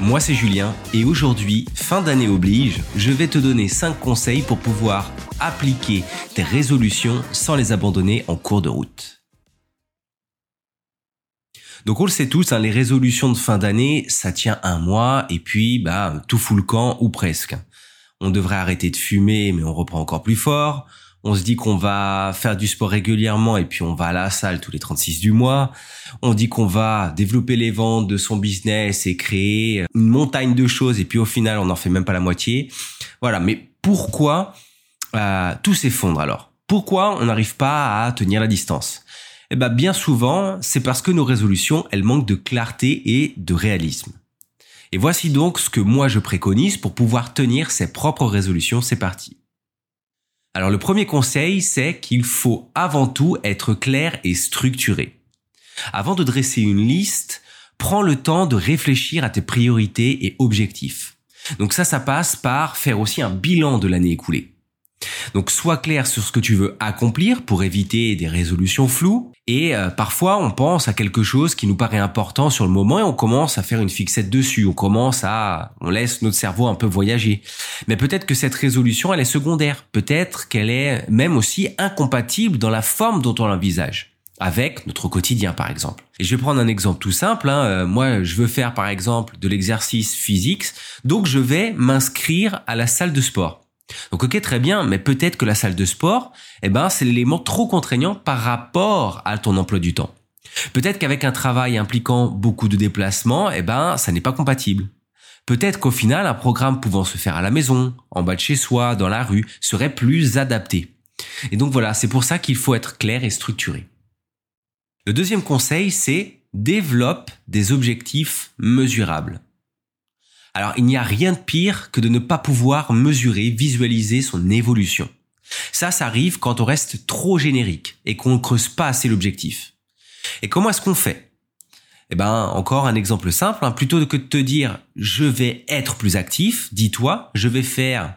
Moi c'est Julien et aujourd'hui, fin d'année oblige, je vais te donner 5 conseils pour pouvoir appliquer tes résolutions sans les abandonner en cours de route. Donc on le sait tous, hein, les résolutions de fin d'année, ça tient un mois et puis bah tout fout le camp ou presque. On devrait arrêter de fumer mais on reprend encore plus fort on se dit qu'on va faire du sport régulièrement et puis on va à la salle tous les 36 du mois. On dit qu'on va développer les ventes de son business et créer une montagne de choses et puis au final on n'en fait même pas la moitié. Voilà, mais pourquoi euh, tout s'effondre alors? Pourquoi on n'arrive pas à tenir la distance? Eh ben bien souvent, c'est parce que nos résolutions, elles manquent de clarté et de réalisme. Et voici donc ce que moi je préconise pour pouvoir tenir ses propres résolutions. C'est parti. Alors le premier conseil, c'est qu'il faut avant tout être clair et structuré. Avant de dresser une liste, prends le temps de réfléchir à tes priorités et objectifs. Donc ça, ça passe par faire aussi un bilan de l'année écoulée. Donc sois clair sur ce que tu veux accomplir pour éviter des résolutions floues. Et euh, parfois on pense à quelque chose qui nous paraît important sur le moment et on commence à faire une fixette dessus. On commence à, on laisse notre cerveau un peu voyager. Mais peut-être que cette résolution elle est secondaire. Peut-être qu'elle est même aussi incompatible dans la forme dont on l'envisage avec notre quotidien par exemple. Et je vais prendre un exemple tout simple. Hein. Euh, moi, je veux faire par exemple de l'exercice physique, donc je vais m'inscrire à la salle de sport. Donc ok très bien, mais peut-être que la salle de sport, eh ben c'est l'élément trop contraignant par rapport à ton emploi du temps. Peut-être qu'avec un travail impliquant beaucoup de déplacements, eh ben ça n'est pas compatible. Peut-être qu'au final, un programme pouvant se faire à la maison, en bas de chez soi, dans la rue, serait plus adapté. Et donc voilà, c'est pour ça qu'il faut être clair et structuré. Le deuxième conseil, c'est développe des objectifs mesurables. Alors il n'y a rien de pire que de ne pas pouvoir mesurer, visualiser son évolution. Ça, ça arrive quand on reste trop générique et qu'on ne creuse pas assez l'objectif. Et comment est-ce qu'on fait? Eh ben, encore un exemple simple. Hein. Plutôt que de te dire je vais être plus actif, dis-toi je vais faire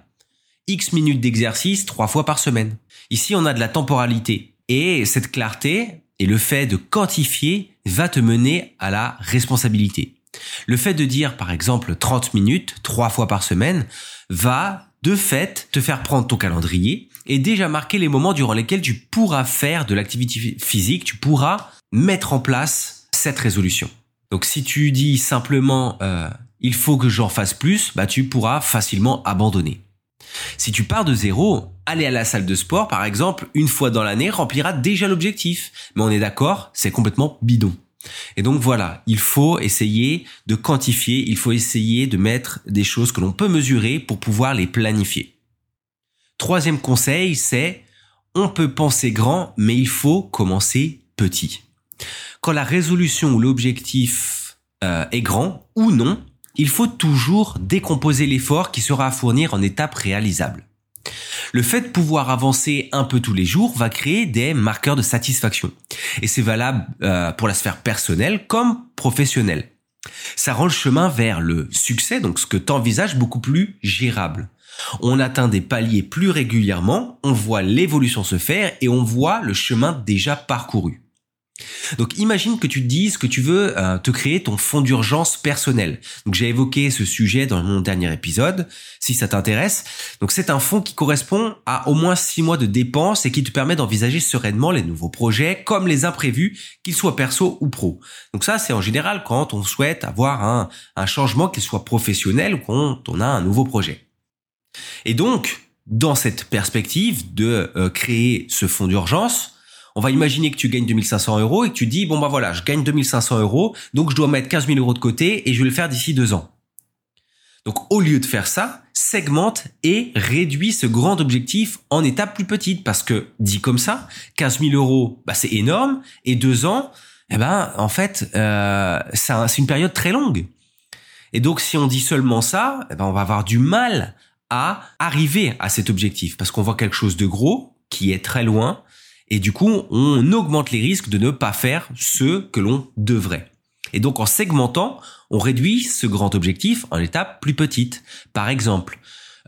X minutes d'exercice trois fois par semaine. Ici, on a de la temporalité. Et cette clarté et le fait de quantifier va te mener à la responsabilité. Le fait de dire par exemple 30 minutes, trois fois par semaine, va de fait te faire prendre ton calendrier et déjà marquer les moments durant lesquels tu pourras faire de l'activité physique, tu pourras mettre en place cette résolution. Donc si tu dis simplement euh, il faut que j'en fasse plus, bah tu pourras facilement abandonner. Si tu pars de zéro, aller à la salle de sport par exemple une fois dans l'année remplira déjà l'objectif. Mais on est d'accord, c'est complètement bidon. Et donc voilà, il faut essayer de quantifier, il faut essayer de mettre des choses que l'on peut mesurer pour pouvoir les planifier. Troisième conseil, c'est on peut penser grand, mais il faut commencer petit. Quand la résolution ou l'objectif euh, est grand ou non, il faut toujours décomposer l'effort qui sera à fournir en étapes réalisables. Le fait de pouvoir avancer un peu tous les jours va créer des marqueurs de satisfaction. Et c'est valable euh, pour la sphère personnelle comme professionnelle. Ça rend le chemin vers le succès, donc ce que tu envisages, beaucoup plus gérable. On atteint des paliers plus régulièrement, on voit l'évolution se faire et on voit le chemin déjà parcouru. Donc imagine que tu dises que tu veux euh, te créer ton fonds d'urgence personnel. Donc j'ai évoqué ce sujet dans mon dernier épisode, si ça t'intéresse. Donc c'est un fonds qui correspond à au moins six mois de dépenses et qui te permet d'envisager sereinement les nouveaux projets comme les imprévus, qu'ils soient perso ou pro. Donc ça c'est en général quand on souhaite avoir un, un changement qu'il soit professionnel ou quand on a un nouveau projet. Et donc dans cette perspective de euh, créer ce fonds d'urgence, on va imaginer que tu gagnes 2500 euros et que tu dis, bon bah voilà, je gagne 2500 euros, donc je dois mettre 15 000 euros de côté et je vais le faire d'ici deux ans. Donc au lieu de faire ça, segmente et réduis ce grand objectif en étapes plus petites parce que dit comme ça, 15 000 euros, bah, c'est énorme et deux ans, eh ben en fait euh, c'est une période très longue. Et donc si on dit seulement ça, eh ben, on va avoir du mal à arriver à cet objectif parce qu'on voit quelque chose de gros qui est très loin et du coup on augmente les risques de ne pas faire ce que l'on devrait. Et donc en segmentant, on réduit ce grand objectif en étapes plus petites. Par exemple,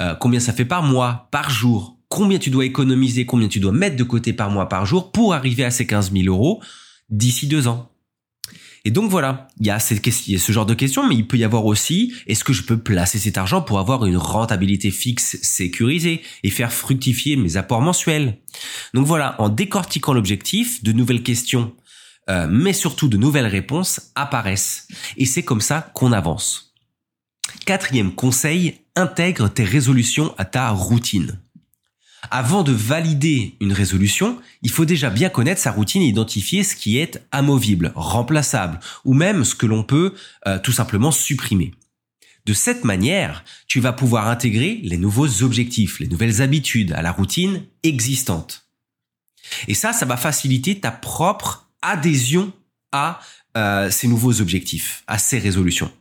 euh, combien ça fait par mois, par jour, combien tu dois économiser, combien tu dois mettre de côté par mois, par jour pour arriver à ces 15 000 euros d'ici deux ans. Et donc voilà, il y a ce genre de questions, mais il peut y avoir aussi, est-ce que je peux placer cet argent pour avoir une rentabilité fixe sécurisée et faire fructifier mes apports mensuels? Donc voilà, en décortiquant l'objectif, de nouvelles questions, euh, mais surtout de nouvelles réponses apparaissent. Et c'est comme ça qu'on avance. Quatrième conseil, intègre tes résolutions à ta routine. Avant de valider une résolution, il faut déjà bien connaître sa routine et identifier ce qui est amovible, remplaçable, ou même ce que l'on peut euh, tout simplement supprimer. De cette manière, tu vas pouvoir intégrer les nouveaux objectifs, les nouvelles habitudes à la routine existante. Et ça, ça va faciliter ta propre adhésion à euh, ces nouveaux objectifs, à ces résolutions.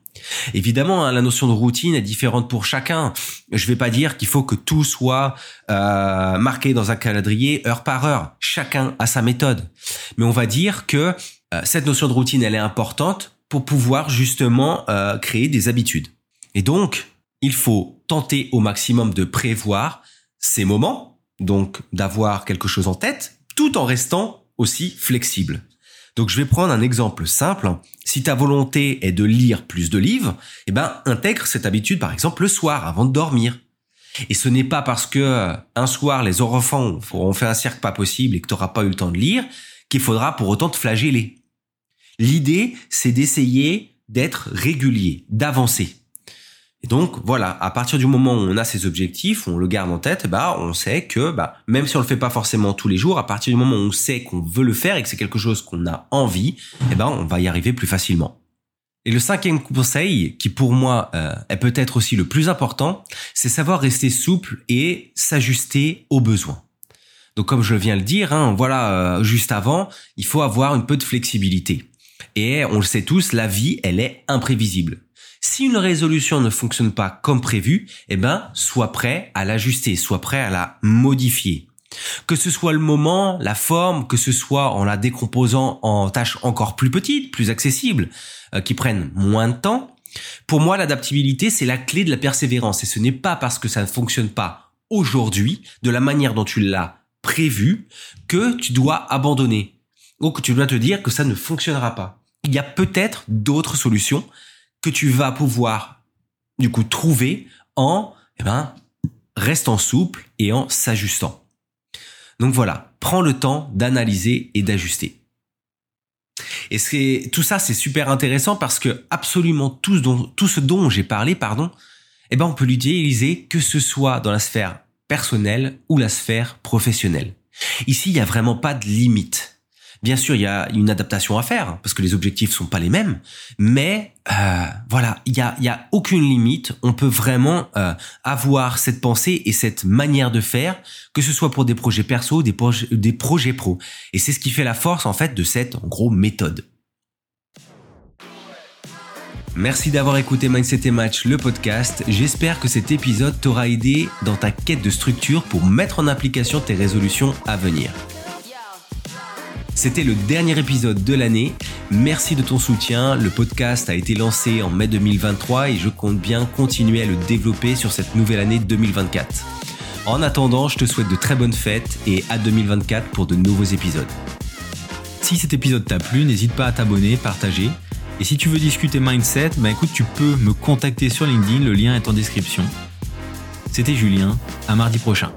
Évidemment, hein, la notion de routine est différente pour chacun. Je vais pas dire qu'il faut que tout soit euh, marqué dans un calendrier heure par heure. Chacun a sa méthode. Mais on va dire que euh, cette notion de routine, elle est importante pour pouvoir justement euh, créer des habitudes. Et donc, il faut tenter au maximum de prévoir ces moments, donc d'avoir quelque chose en tête, tout en restant aussi flexible. Donc je vais prendre un exemple simple. Si ta volonté est de lire plus de livres, eh ben intègre cette habitude par exemple le soir avant de dormir. Et ce n'est pas parce que euh, un soir les enfants auront fait un cirque pas possible et que tu n'auras pas eu le temps de lire qu'il faudra pour autant te flageller. L'idée, c'est d'essayer d'être régulier, d'avancer. Et donc voilà, à partir du moment où on a ces objectifs, on le garde en tête, bah on sait que bah même si on le fait pas forcément tous les jours, à partir du moment où on sait qu'on veut le faire et que c'est quelque chose qu'on a envie, eh ben on va y arriver plus facilement. Et le cinquième conseil, qui pour moi euh, est peut-être aussi le plus important, c'est savoir rester souple et s'ajuster aux besoins. Donc comme je viens de le dire, hein, voilà, euh, juste avant, il faut avoir un peu de flexibilité. Et on le sait tous, la vie, elle est imprévisible. Si une résolution ne fonctionne pas comme prévu, eh ben, sois prêt à l'ajuster, sois prêt à la modifier. Que ce soit le moment, la forme, que ce soit en la décomposant en tâches encore plus petites, plus accessibles, euh, qui prennent moins de temps. Pour moi, l'adaptabilité, c'est la clé de la persévérance et ce n'est pas parce que ça ne fonctionne pas aujourd'hui, de la manière dont tu l'as prévu, que tu dois abandonner ou que tu dois te dire que ça ne fonctionnera pas. Il y a peut-être d'autres solutions que tu vas pouvoir du coup trouver en eh ben, restant souple et en s'ajustant. Donc voilà, prends le temps d'analyser et d'ajuster. Et c'est tout ça, c'est super intéressant parce que absolument tout, ce dont j'ai parlé, pardon, eh ben on peut l'utiliser que ce soit dans la sphère personnelle ou la sphère professionnelle. Ici, il n'y a vraiment pas de limite. Bien sûr, il y a une adaptation à faire parce que les objectifs sont pas les mêmes, mais euh, voilà, il y a, aucune limite. On peut vraiment euh, avoir cette pensée et cette manière de faire, que ce soit pour des projets perso, des, projets, pro. Et c'est ce qui fait la force en fait de cette gros méthode. Merci d'avoir écouté Mindset et Match, le podcast. J'espère que cet épisode t'aura aidé dans ta quête de structure pour mettre en application tes résolutions à venir. C'était le dernier épisode de l'année. Merci de ton soutien. Le podcast a été lancé en mai 2023 et je compte bien continuer à le développer sur cette nouvelle année 2024. En attendant, je te souhaite de très bonnes fêtes et à 2024 pour de nouveaux épisodes. Si cet épisode t'a plu, n'hésite pas à t'abonner, partager. Et si tu veux discuter mindset, bah écoute, tu peux me contacter sur LinkedIn, le lien est en description. C'était Julien, à mardi prochain.